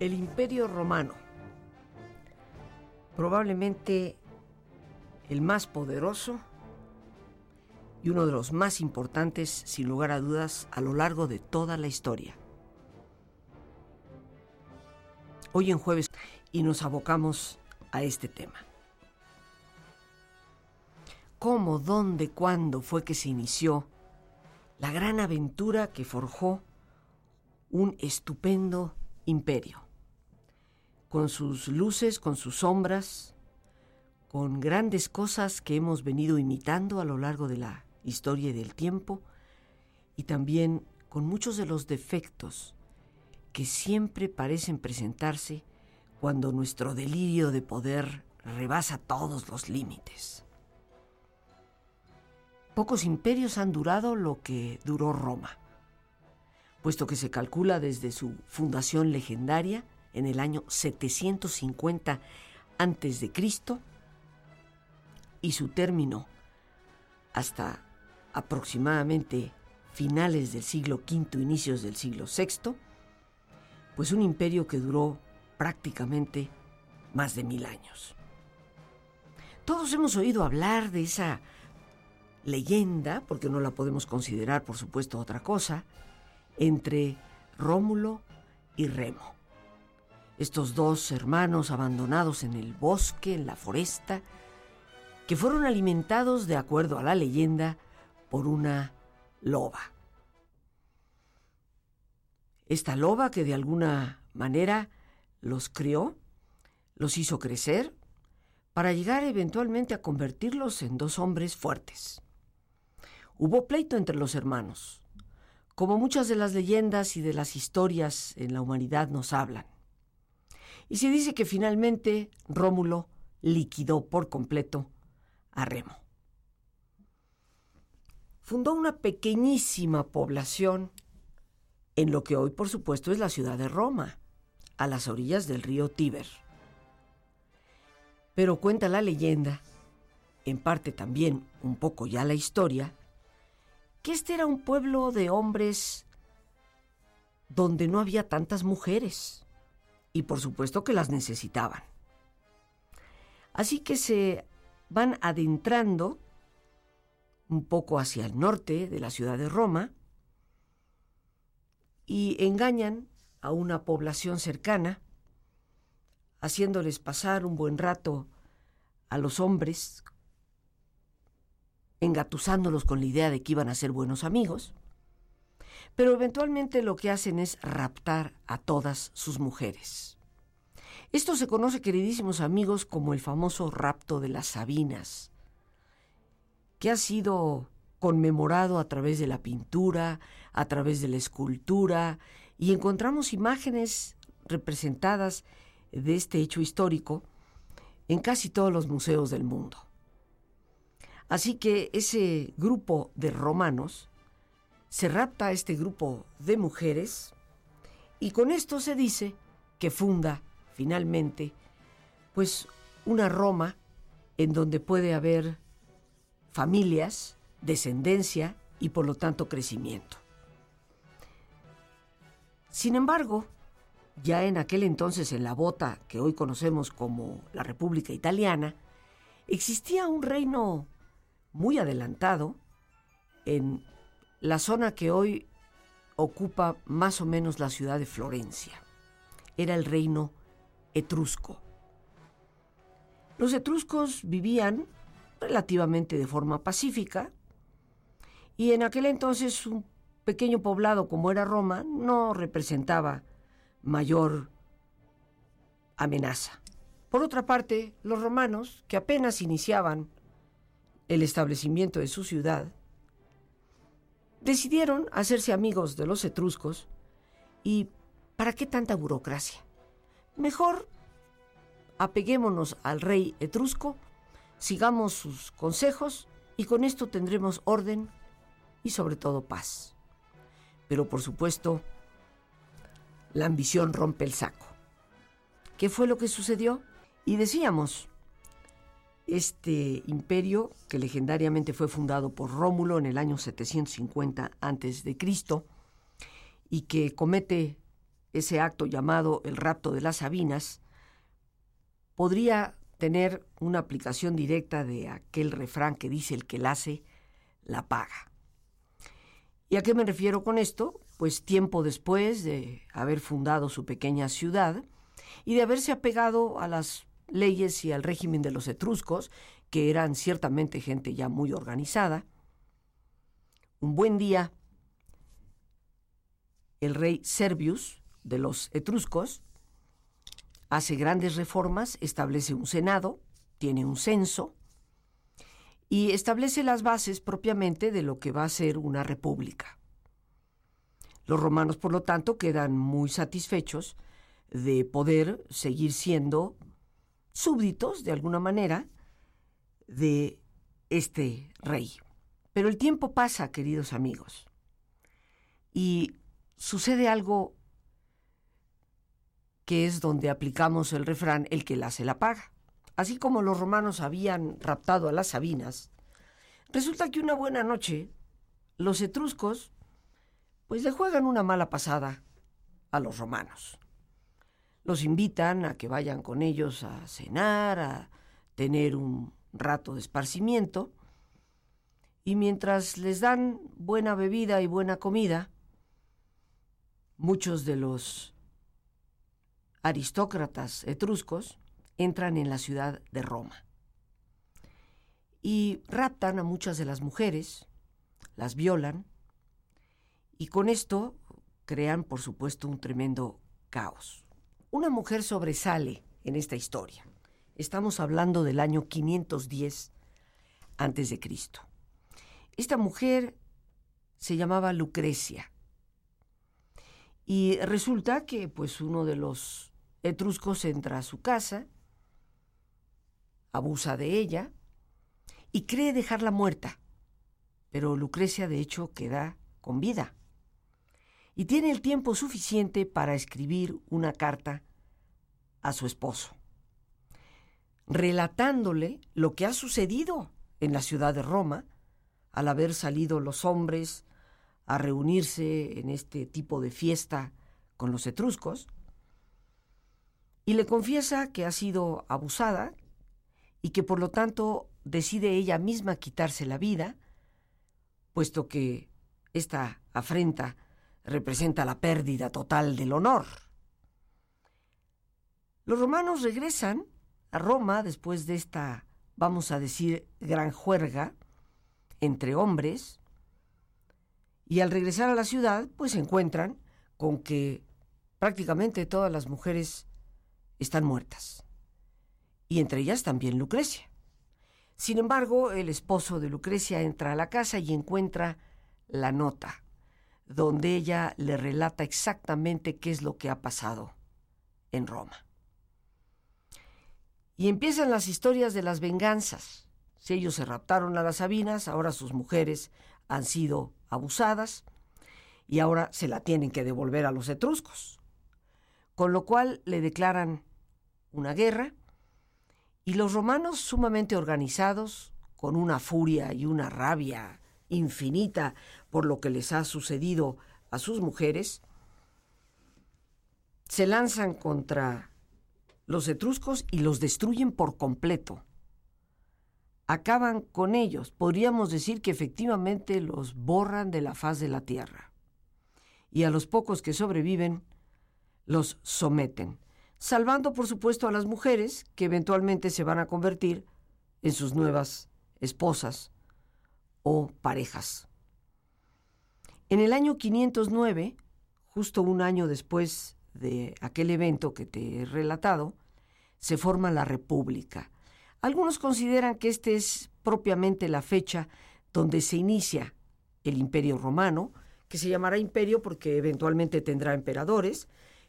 El Imperio Romano, probablemente el más poderoso y uno de los más importantes, sin lugar a dudas, a lo largo de toda la historia. Hoy en jueves y nos abocamos a este tema. ¿Cómo, dónde, cuándo fue que se inició la gran aventura que forjó un estupendo imperio? Con sus luces, con sus sombras, con grandes cosas que hemos venido imitando a lo largo de la historia y del tiempo, y también con muchos de los defectos que siempre parecen presentarse cuando nuestro delirio de poder rebasa todos los límites. Pocos imperios han durado lo que duró Roma, puesto que se calcula desde su fundación legendaria en el año 750 antes de Cristo y su término hasta aproximadamente finales del siglo V, inicios del siglo VI, pues un imperio que duró prácticamente más de mil años. Todos hemos oído hablar de esa leyenda, porque no la podemos considerar por supuesto otra cosa, entre Rómulo y Remo estos dos hermanos abandonados en el bosque, en la foresta, que fueron alimentados, de acuerdo a la leyenda, por una loba. Esta loba que de alguna manera los crió, los hizo crecer, para llegar eventualmente a convertirlos en dos hombres fuertes. Hubo pleito entre los hermanos, como muchas de las leyendas y de las historias en la humanidad nos hablan. Y se dice que finalmente Rómulo liquidó por completo a Remo. Fundó una pequeñísima población en lo que hoy por supuesto es la ciudad de Roma, a las orillas del río Tíber. Pero cuenta la leyenda, en parte también un poco ya la historia, que este era un pueblo de hombres donde no había tantas mujeres y por supuesto que las necesitaban. Así que se van adentrando un poco hacia el norte de la ciudad de Roma y engañan a una población cercana, haciéndoles pasar un buen rato a los hombres, engatusándolos con la idea de que iban a ser buenos amigos, pero eventualmente lo que hacen es raptar a todas sus mujeres. Esto se conoce, queridísimos amigos, como el famoso rapto de las Sabinas, que ha sido conmemorado a través de la pintura, a través de la escultura, y encontramos imágenes representadas de este hecho histórico en casi todos los museos del mundo. Así que ese grupo de romanos se rapta este grupo de mujeres y con esto se dice que funda finalmente pues una Roma en donde puede haber familias, descendencia y por lo tanto crecimiento. Sin embargo, ya en aquel entonces en la bota que hoy conocemos como la República Italiana, existía un reino muy adelantado en la zona que hoy ocupa más o menos la ciudad de Florencia. Era el reino etrusco. Los etruscos vivían relativamente de forma pacífica, Y en aquel entonces un pequeño poblado como era Roma no representaba mayor amenaza. Por otra parte, los romanos, que apenas iniciaban el establecimiento de su ciudad, decidieron hacerse amigos de los etruscos y ¿para qué tanta burocracia? Mejor apeguémonos al rey etrusco, sigamos sus consejos y con esto tendremos orden y sobre todo paz. Pero por supuesto, la ambición rompe el saco. ¿Qué fue lo que sucedió? Y decíamos, este imperio, que legendariamente fue fundado por Rómulo en el año 750 a.C., y que comete ese acto llamado el rapto de las Sabinas, podría tener una aplicación directa de aquel refrán que dice el que la hace, la paga. ¿Y a qué me refiero con esto? Pues tiempo después de haber fundado su pequeña ciudad y de haberse apegado a las leyes y al régimen de los etruscos, que eran ciertamente gente ya muy organizada. Un buen día, el rey Servius de los etruscos hace grandes reformas, establece un senado, tiene un censo y establece las bases propiamente de lo que va a ser una república. Los romanos, por lo tanto, quedan muy satisfechos de poder seguir siendo súbditos, de alguna manera, de este rey. Pero el tiempo pasa, queridos amigos, y sucede algo que es donde aplicamos el refrán, el que la hace la paga. Así como los romanos habían raptado a las Sabinas, resulta que una buena noche los etruscos pues le juegan una mala pasada a los romanos los invitan a que vayan con ellos a cenar, a tener un rato de esparcimiento, y mientras les dan buena bebida y buena comida, muchos de los aristócratas etruscos entran en la ciudad de Roma y raptan a muchas de las mujeres, las violan, y con esto crean, por supuesto, un tremendo caos. Una mujer sobresale en esta historia. Estamos hablando del año 510 antes de Cristo. Esta mujer se llamaba Lucrecia. Y resulta que pues uno de los etruscos entra a su casa, abusa de ella y cree dejarla muerta. Pero Lucrecia de hecho queda con vida y tiene el tiempo suficiente para escribir una carta a su esposo, relatándole lo que ha sucedido en la ciudad de Roma al haber salido los hombres a reunirse en este tipo de fiesta con los etruscos, y le confiesa que ha sido abusada y que por lo tanto decide ella misma quitarse la vida, puesto que esta afrenta representa la pérdida total del honor. Los romanos regresan a Roma después de esta, vamos a decir, gran juerga entre hombres, y al regresar a la ciudad, pues se encuentran con que prácticamente todas las mujeres están muertas, y entre ellas también Lucrecia. Sin embargo, el esposo de Lucrecia entra a la casa y encuentra la nota donde ella le relata exactamente qué es lo que ha pasado en Roma. Y empiezan las historias de las venganzas. Si ellos se raptaron a las Sabinas, ahora sus mujeres han sido abusadas y ahora se la tienen que devolver a los etruscos. Con lo cual le declaran una guerra y los romanos sumamente organizados, con una furia y una rabia infinita por lo que les ha sucedido a sus mujeres, se lanzan contra los etruscos y los destruyen por completo. Acaban con ellos. Podríamos decir que efectivamente los borran de la faz de la tierra. Y a los pocos que sobreviven, los someten, salvando por supuesto a las mujeres que eventualmente se van a convertir en sus nuevas esposas o parejas En el año 509, justo un año después de aquel evento que te he relatado, se forma la República. Algunos consideran que esta es propiamente la fecha donde se inicia el Imperio Romano, que se llamará imperio porque eventualmente tendrá emperadores,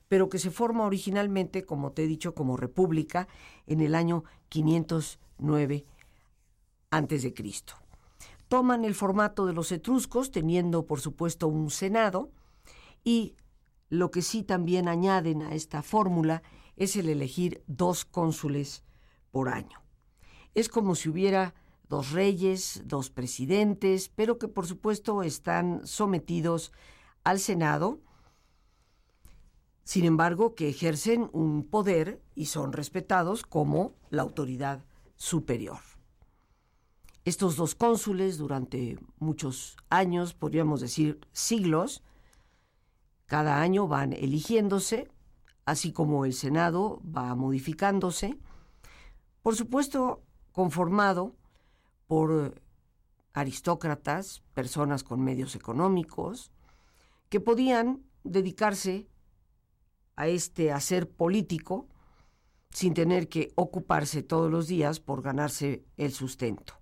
pero que se forma originalmente, como te he dicho, como república en el año 509 a.C. Toman el formato de los etruscos, teniendo por supuesto un senado, y lo que sí también añaden a esta fórmula es el elegir dos cónsules por año. Es como si hubiera dos reyes, dos presidentes, pero que por supuesto están sometidos al Senado, sin embargo que ejercen un poder y son respetados como la autoridad superior. Estos dos cónsules durante muchos años, podríamos decir siglos, cada año van eligiéndose, así como el Senado va modificándose, por supuesto conformado por aristócratas, personas con medios económicos, que podían dedicarse a este hacer político sin tener que ocuparse todos los días por ganarse el sustento.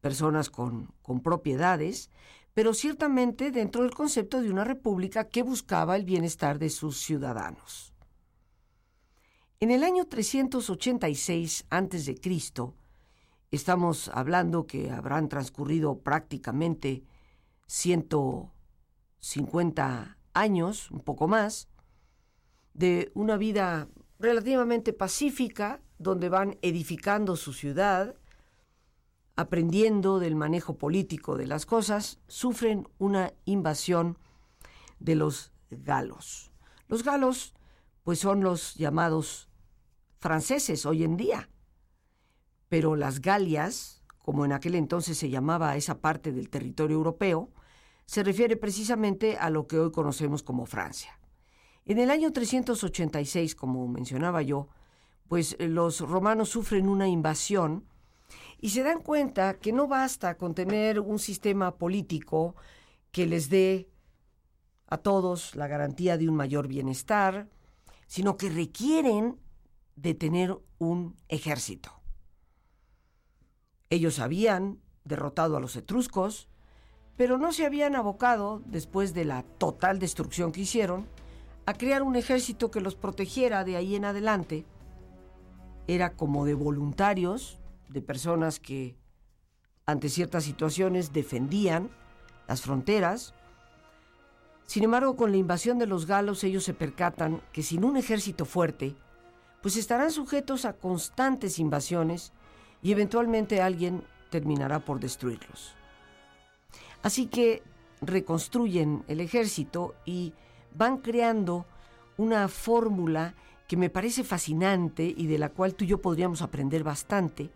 Personas con, con propiedades, pero ciertamente dentro del concepto de una república que buscaba el bienestar de sus ciudadanos. En el año 386 a.C., Estamos hablando que habrán transcurrido prácticamente 150 años, un poco más, de una vida relativamente pacífica, donde van edificando su ciudad, aprendiendo del manejo político de las cosas, sufren una invasión de los galos. Los galos, pues son los llamados franceses hoy en día pero las Galias, como en aquel entonces se llamaba esa parte del territorio europeo, se refiere precisamente a lo que hoy conocemos como Francia. En el año 386, como mencionaba yo, pues los romanos sufren una invasión y se dan cuenta que no basta con tener un sistema político que les dé a todos la garantía de un mayor bienestar, sino que requieren de tener un ejército. Ellos habían derrotado a los etruscos, pero no se habían abocado, después de la total destrucción que hicieron, a crear un ejército que los protegiera de ahí en adelante. Era como de voluntarios, de personas que ante ciertas situaciones defendían las fronteras. Sin embargo, con la invasión de los galos ellos se percatan que sin un ejército fuerte, pues estarán sujetos a constantes invasiones y eventualmente alguien terminará por destruirlos. Así que reconstruyen el ejército y van creando una fórmula que me parece fascinante y de la cual tú y yo podríamos aprender bastante,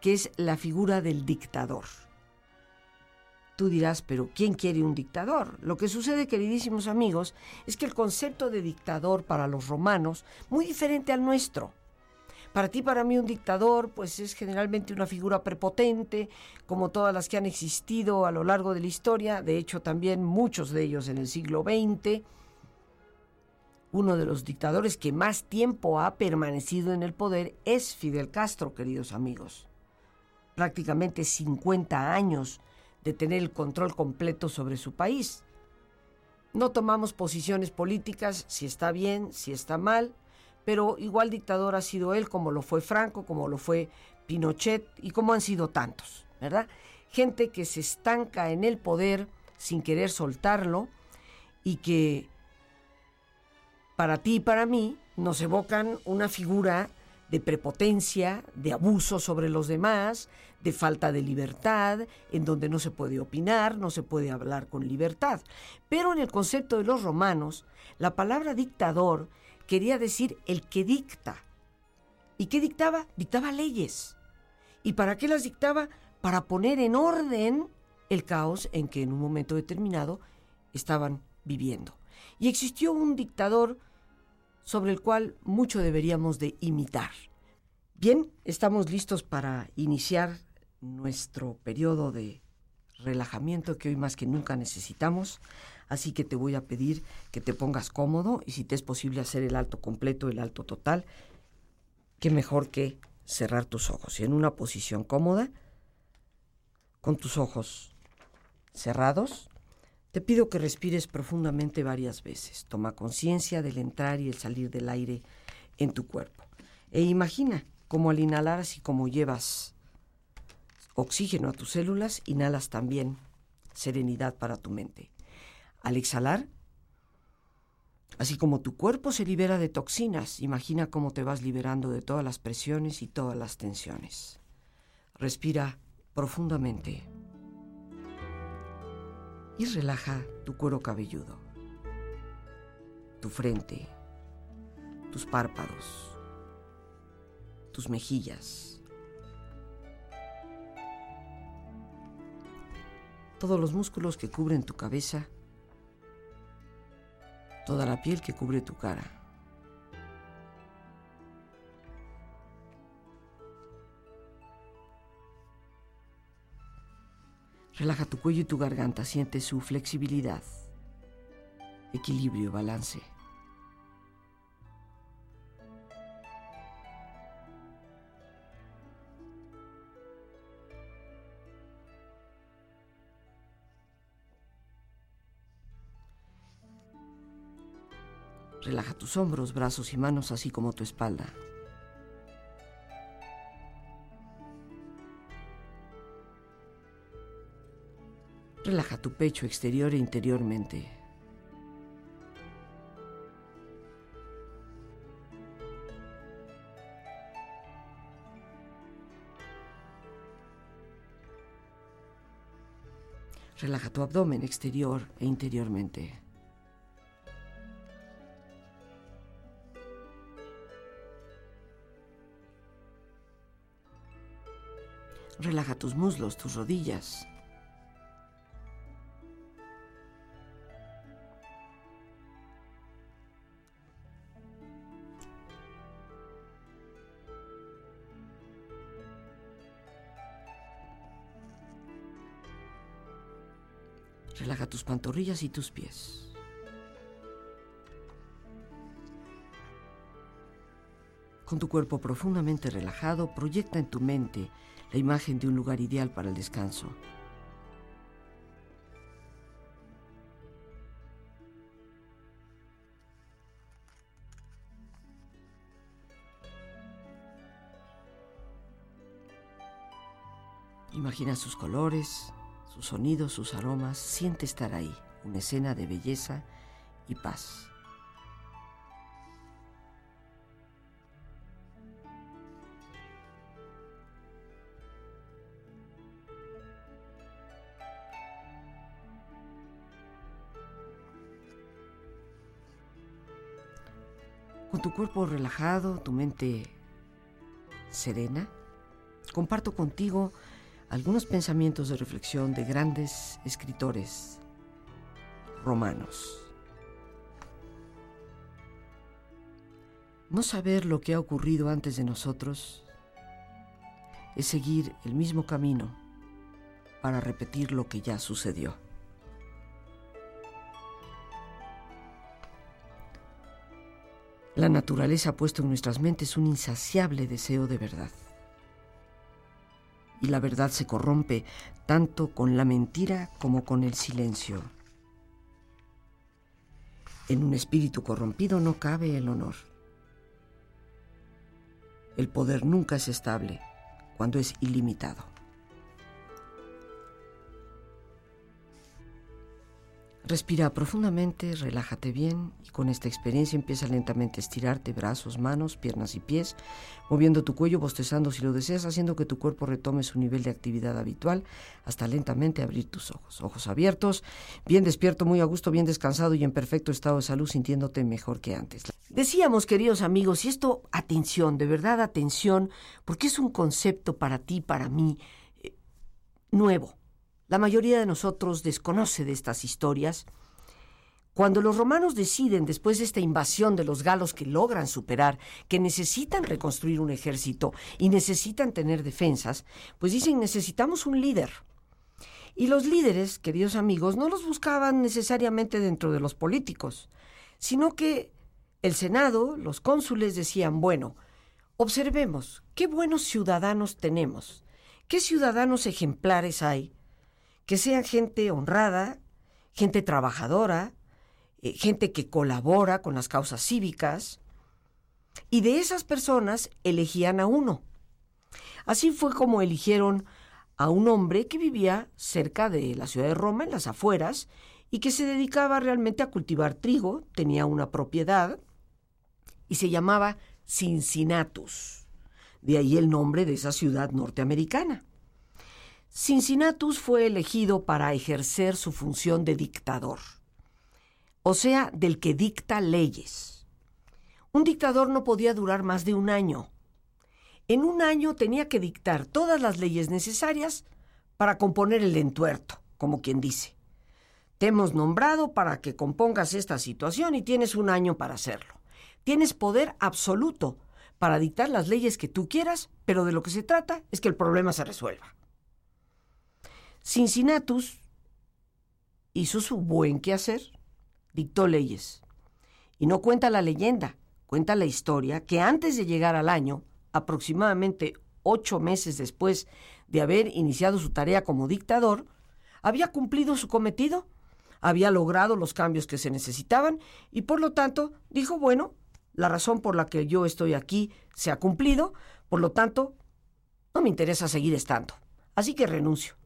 que es la figura del dictador. Tú dirás, pero ¿quién quiere un dictador? Lo que sucede, queridísimos amigos, es que el concepto de dictador para los romanos, muy diferente al nuestro. Para ti, para mí, un dictador, pues es generalmente una figura prepotente, como todas las que han existido a lo largo de la historia, de hecho también muchos de ellos en el siglo XX. Uno de los dictadores que más tiempo ha permanecido en el poder es Fidel Castro, queridos amigos. Prácticamente 50 años de tener el control completo sobre su país. No tomamos posiciones políticas, si está bien, si está mal, pero igual dictador ha sido él, como lo fue Franco, como lo fue Pinochet y como han sido tantos, ¿verdad? Gente que se estanca en el poder sin querer soltarlo y que para ti y para mí nos evocan una figura de prepotencia, de abuso sobre los demás, de falta de libertad, en donde no se puede opinar, no se puede hablar con libertad. Pero en el concepto de los romanos, la palabra dictador quería decir el que dicta. ¿Y qué dictaba? Dictaba leyes. ¿Y para qué las dictaba? Para poner en orden el caos en que en un momento determinado estaban viviendo. Y existió un dictador sobre el cual mucho deberíamos de imitar. Bien, estamos listos para iniciar nuestro periodo de relajamiento que hoy más que nunca necesitamos. Así que te voy a pedir que te pongas cómodo y si te es posible hacer el alto completo, el alto total, qué mejor que cerrar tus ojos y en una posición cómoda, con tus ojos cerrados, te pido que respires profundamente varias veces. Toma conciencia del entrar y el salir del aire en tu cuerpo. E imagina cómo al inhalar, así como llevas oxígeno a tus células, inhalas también serenidad para tu mente. Al exhalar, así como tu cuerpo se libera de toxinas, imagina cómo te vas liberando de todas las presiones y todas las tensiones. Respira profundamente y relaja tu cuero cabelludo, tu frente, tus párpados, tus mejillas, todos los músculos que cubren tu cabeza, toda la piel que cubre tu cara. Relaja tu cuello y tu garganta, siente su flexibilidad, equilibrio, balance. Relaja tus hombros, brazos y manos, así como tu espalda. Relaja tu pecho exterior e interiormente. Relaja tu abdomen exterior e interiormente. Relaja tus muslos, tus rodillas. Pantorrillas y tus pies. Con tu cuerpo profundamente relajado, proyecta en tu mente la imagen de un lugar ideal para el descanso. Imagina sus colores, sus sonidos, sus aromas, siente estar ahí, una escena de belleza y paz. Con tu cuerpo relajado, tu mente serena, comparto contigo algunos pensamientos de reflexión de grandes escritores romanos. No saber lo que ha ocurrido antes de nosotros es seguir el mismo camino para repetir lo que ya sucedió. La naturaleza ha puesto en nuestras mentes un insaciable deseo de verdad. Y la verdad se corrompe tanto con la mentira como con el silencio. En un espíritu corrompido no cabe el honor. El poder nunca es estable cuando es ilimitado. Respira profundamente, relájate bien y con esta experiencia empieza lentamente a estirarte brazos, manos, piernas y pies, moviendo tu cuello, bostezando si lo deseas, haciendo que tu cuerpo retome su nivel de actividad habitual hasta lentamente abrir tus ojos. Ojos abiertos, bien despierto, muy a gusto, bien descansado y en perfecto estado de salud, sintiéndote mejor que antes. Decíamos, queridos amigos, y esto, atención, de verdad atención, porque es un concepto para ti, para mí, eh, nuevo la mayoría de nosotros desconoce de estas historias. Cuando los romanos deciden, después de esta invasión de los galos que logran superar, que necesitan reconstruir un ejército y necesitan tener defensas, pues dicen necesitamos un líder. Y los líderes, queridos amigos, no los buscaban necesariamente dentro de los políticos, sino que el Senado, los cónsules decían, bueno, observemos qué buenos ciudadanos tenemos, qué ciudadanos ejemplares hay, que sean gente honrada, gente trabajadora, eh, gente que colabora con las causas cívicas, y de esas personas elegían a uno. Así fue como eligieron a un hombre que vivía cerca de la ciudad de Roma, en las afueras, y que se dedicaba realmente a cultivar trigo, tenía una propiedad, y se llamaba Cincinnatus. De ahí el nombre de esa ciudad norteamericana. Cincinnatus fue elegido para ejercer su función de dictador, o sea, del que dicta leyes. Un dictador no podía durar más de un año. En un año tenía que dictar todas las leyes necesarias para componer el entuerto, como quien dice. Te hemos nombrado para que compongas esta situación y tienes un año para hacerlo. Tienes poder absoluto para dictar las leyes que tú quieras, pero de lo que se trata es que el problema se resuelva. Cincinnatus hizo su buen quehacer, dictó leyes. Y no cuenta la leyenda, cuenta la historia que antes de llegar al año, aproximadamente ocho meses después de haber iniciado su tarea como dictador, había cumplido su cometido, había logrado los cambios que se necesitaban y por lo tanto dijo, bueno, la razón por la que yo estoy aquí se ha cumplido, por lo tanto, no me interesa seguir estando. Así que renuncio.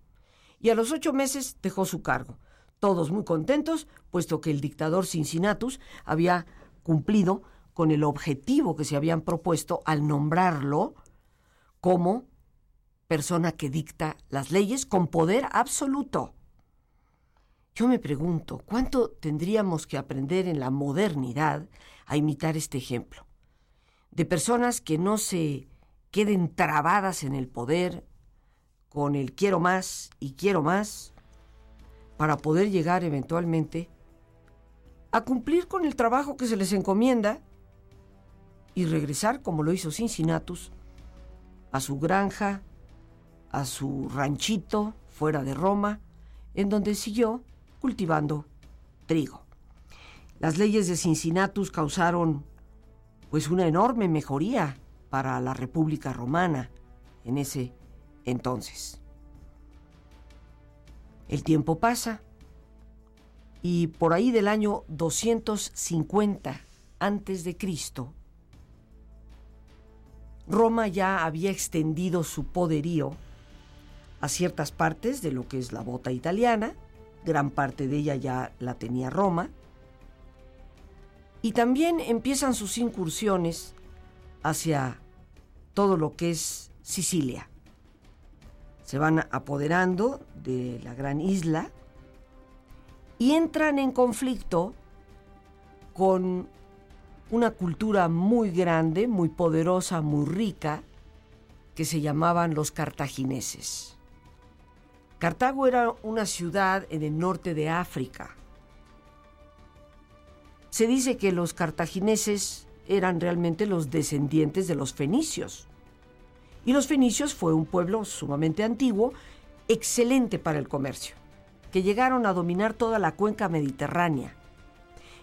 Y a los ocho meses dejó su cargo. Todos muy contentos, puesto que el dictador Cincinnatus había cumplido con el objetivo que se habían propuesto al nombrarlo como persona que dicta las leyes con poder absoluto. Yo me pregunto, ¿cuánto tendríamos que aprender en la modernidad a imitar este ejemplo? De personas que no se queden trabadas en el poder con el quiero más y quiero más para poder llegar eventualmente a cumplir con el trabajo que se les encomienda y regresar, como lo hizo Cincinnatus, a su granja, a su ranchito fuera de Roma, en donde siguió cultivando trigo. Las leyes de Cincinnatus causaron pues una enorme mejoría para la República Romana en ese entonces. El tiempo pasa y por ahí del año 250 antes de Cristo, Roma ya había extendido su poderío a ciertas partes de lo que es la bota italiana, gran parte de ella ya la tenía Roma. Y también empiezan sus incursiones hacia todo lo que es Sicilia. Se van apoderando de la gran isla y entran en conflicto con una cultura muy grande, muy poderosa, muy rica, que se llamaban los cartagineses. Cartago era una ciudad en el norte de África. Se dice que los cartagineses eran realmente los descendientes de los fenicios. Y los fenicios fue un pueblo sumamente antiguo, excelente para el comercio, que llegaron a dominar toda la cuenca mediterránea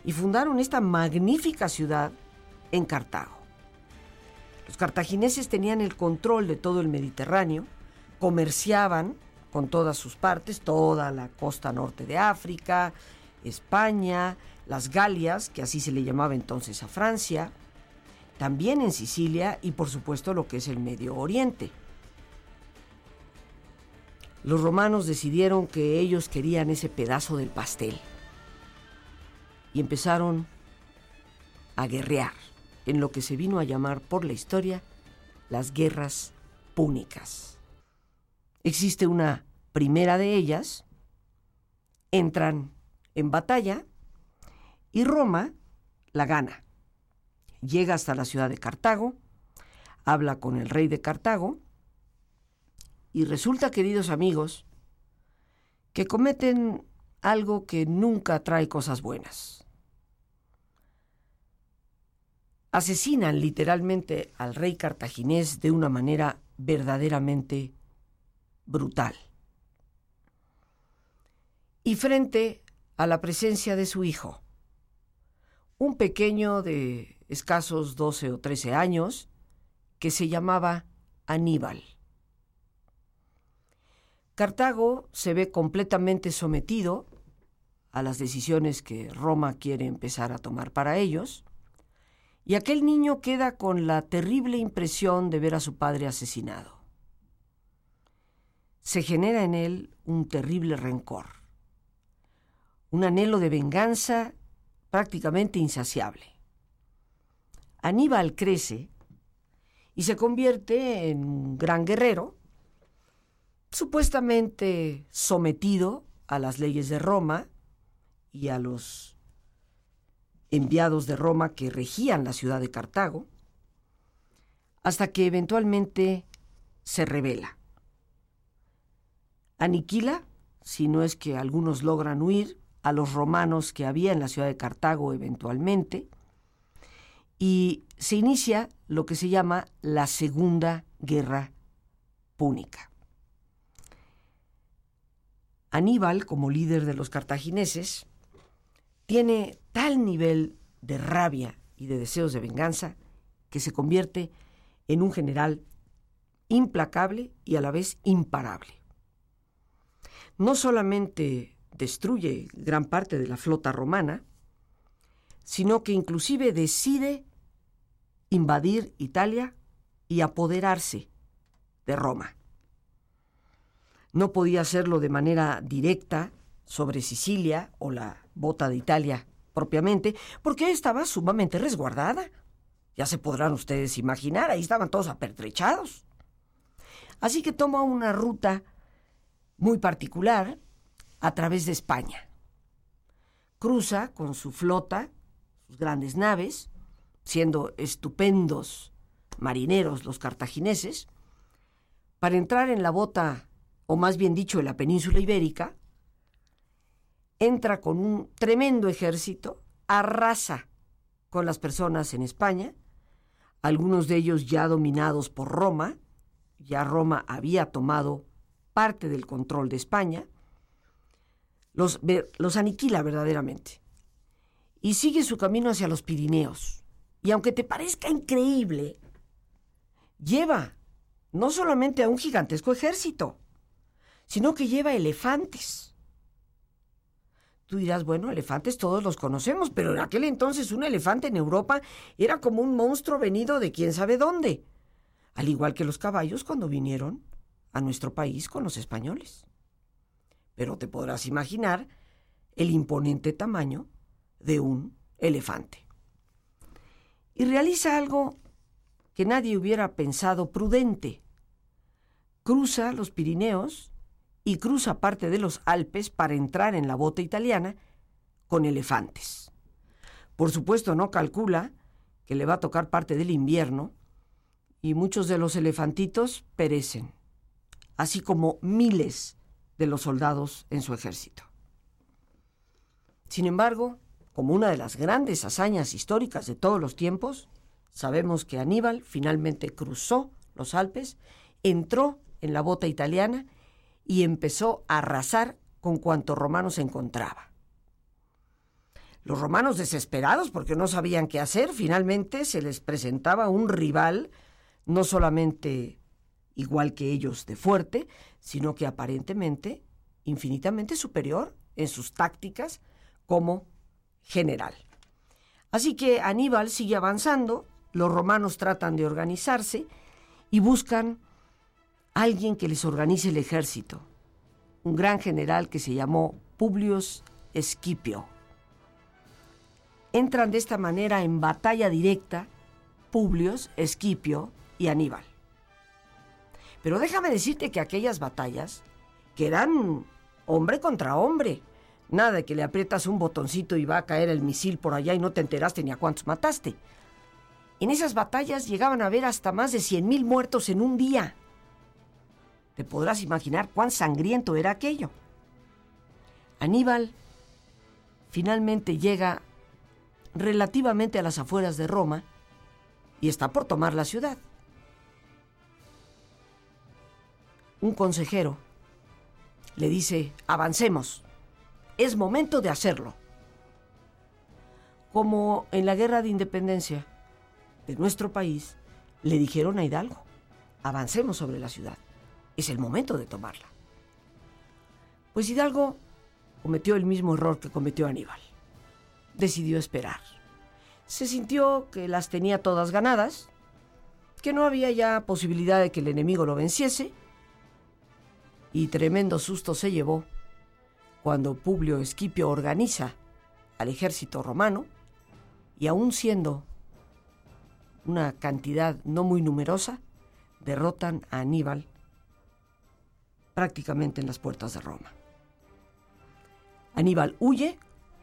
y fundaron esta magnífica ciudad en Cartago. Los cartagineses tenían el control de todo el Mediterráneo, comerciaban con todas sus partes, toda la costa norte de África, España, las Galias, que así se le llamaba entonces a Francia, también en Sicilia y por supuesto lo que es el Medio Oriente. Los romanos decidieron que ellos querían ese pedazo del pastel y empezaron a guerrear en lo que se vino a llamar por la historia las guerras púnicas. Existe una primera de ellas, entran en batalla y Roma la gana. Llega hasta la ciudad de Cartago, habla con el rey de Cartago y resulta, queridos amigos, que cometen algo que nunca trae cosas buenas. Asesinan literalmente al rey cartaginés de una manera verdaderamente brutal. y frente a la presencia de su hijo, un pequeño de escasos 12 o 13 años que se llamaba Aníbal. Cartago se ve completamente sometido a las decisiones que Roma quiere empezar a tomar para ellos, y aquel niño queda con la terrible impresión de ver a su padre asesinado. Se genera en él un terrible rencor, un anhelo de venganza prácticamente insaciable. Aníbal crece y se convierte en un gran guerrero, supuestamente sometido a las leyes de Roma y a los enviados de Roma que regían la ciudad de Cartago, hasta que eventualmente se revela. Aniquila, si no es que algunos logran huir, a los romanos que había en la ciudad de Cartago eventualmente, y se inicia lo que se llama la Segunda Guerra Púnica. Aníbal, como líder de los cartagineses, tiene tal nivel de rabia y de deseos de venganza que se convierte en un general implacable y a la vez imparable. No solamente destruye gran parte de la flota romana, sino que inclusive decide invadir Italia y apoderarse de Roma. No podía hacerlo de manera directa sobre Sicilia o la bota de Italia propiamente, porque estaba sumamente resguardada. Ya se podrán ustedes imaginar, ahí estaban todos apertrechados. Así que toma una ruta muy particular a través de España. Cruza con su flota, sus grandes naves, siendo estupendos marineros los cartagineses, para entrar en la bota, o más bien dicho, en la península ibérica, entra con un tremendo ejército, arrasa con las personas en España, algunos de ellos ya dominados por Roma, ya Roma había tomado parte del control de España, los, los aniquila verdaderamente y sigue su camino hacia los Pirineos. Y aunque te parezca increíble, lleva no solamente a un gigantesco ejército, sino que lleva elefantes. Tú dirás, bueno, elefantes todos los conocemos, pero en aquel entonces un elefante en Europa era como un monstruo venido de quién sabe dónde, al igual que los caballos cuando vinieron a nuestro país con los españoles. Pero te podrás imaginar el imponente tamaño de un elefante y realiza algo que nadie hubiera pensado prudente. Cruza los Pirineos y cruza parte de los Alpes para entrar en la bota italiana con elefantes. Por supuesto no calcula que le va a tocar parte del invierno y muchos de los elefantitos perecen, así como miles de los soldados en su ejército. Sin embargo, como una de las grandes hazañas históricas de todos los tiempos, sabemos que Aníbal finalmente cruzó los Alpes, entró en la bota italiana y empezó a arrasar con cuanto romanos encontraba. Los romanos desesperados porque no sabían qué hacer, finalmente se les presentaba un rival no solamente igual que ellos de fuerte, sino que aparentemente infinitamente superior en sus tácticas como general. Así que Aníbal sigue avanzando, los romanos tratan de organizarse y buscan alguien que les organice el ejército, un gran general que se llamó Publius Escipio. Entran de esta manera en batalla directa Publius, Escipio y Aníbal. Pero déjame decirte que aquellas batallas, que eran hombre contra hombre, Nada de que le aprietas un botoncito y va a caer el misil por allá y no te enteraste ni a cuántos mataste. En esas batallas llegaban a haber hasta más de 100.000 muertos en un día. Te podrás imaginar cuán sangriento era aquello. Aníbal finalmente llega relativamente a las afueras de Roma y está por tomar la ciudad. Un consejero le dice, avancemos es momento de hacerlo. Como en la guerra de independencia de nuestro país, le dijeron a Hidalgo, avancemos sobre la ciudad, es el momento de tomarla. Pues Hidalgo cometió el mismo error que cometió Aníbal. Decidió esperar. Se sintió que las tenía todas ganadas, que no había ya posibilidad de que el enemigo lo venciese, y tremendo susto se llevó cuando Publio Esquipio organiza al ejército romano y aún siendo una cantidad no muy numerosa, derrotan a Aníbal prácticamente en las puertas de Roma. Aníbal huye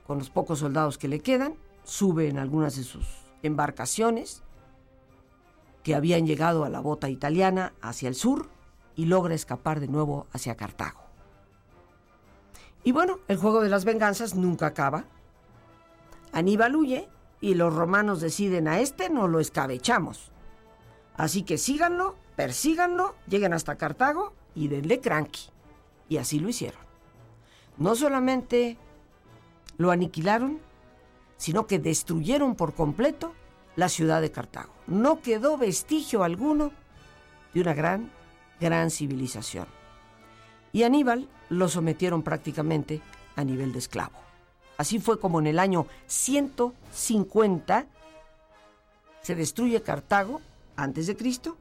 con los pocos soldados que le quedan, sube en algunas de sus embarcaciones que habían llegado a la bota italiana hacia el sur y logra escapar de nuevo hacia Cartago. Y bueno, el juego de las venganzas nunca acaba. Aníbal huye y los romanos deciden a este no lo escabechamos. Así que síganlo, persíganlo, lleguen hasta Cartago y denle cranky. Y así lo hicieron. No solamente lo aniquilaron, sino que destruyeron por completo la ciudad de Cartago. No quedó vestigio alguno de una gran, gran civilización. Y Aníbal lo sometieron prácticamente a nivel de esclavo. Así fue como en el año 150 se destruye Cartago antes de Cristo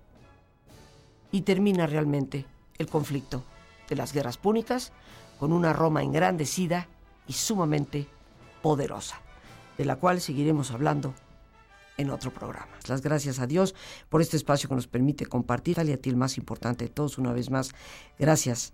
y termina realmente el conflicto de las guerras púnicas con una Roma engrandecida y sumamente poderosa, de la cual seguiremos hablando en otro programa. Las gracias a Dios por este espacio que nos permite compartir. Y a ti el más importante de todos, una vez más, gracias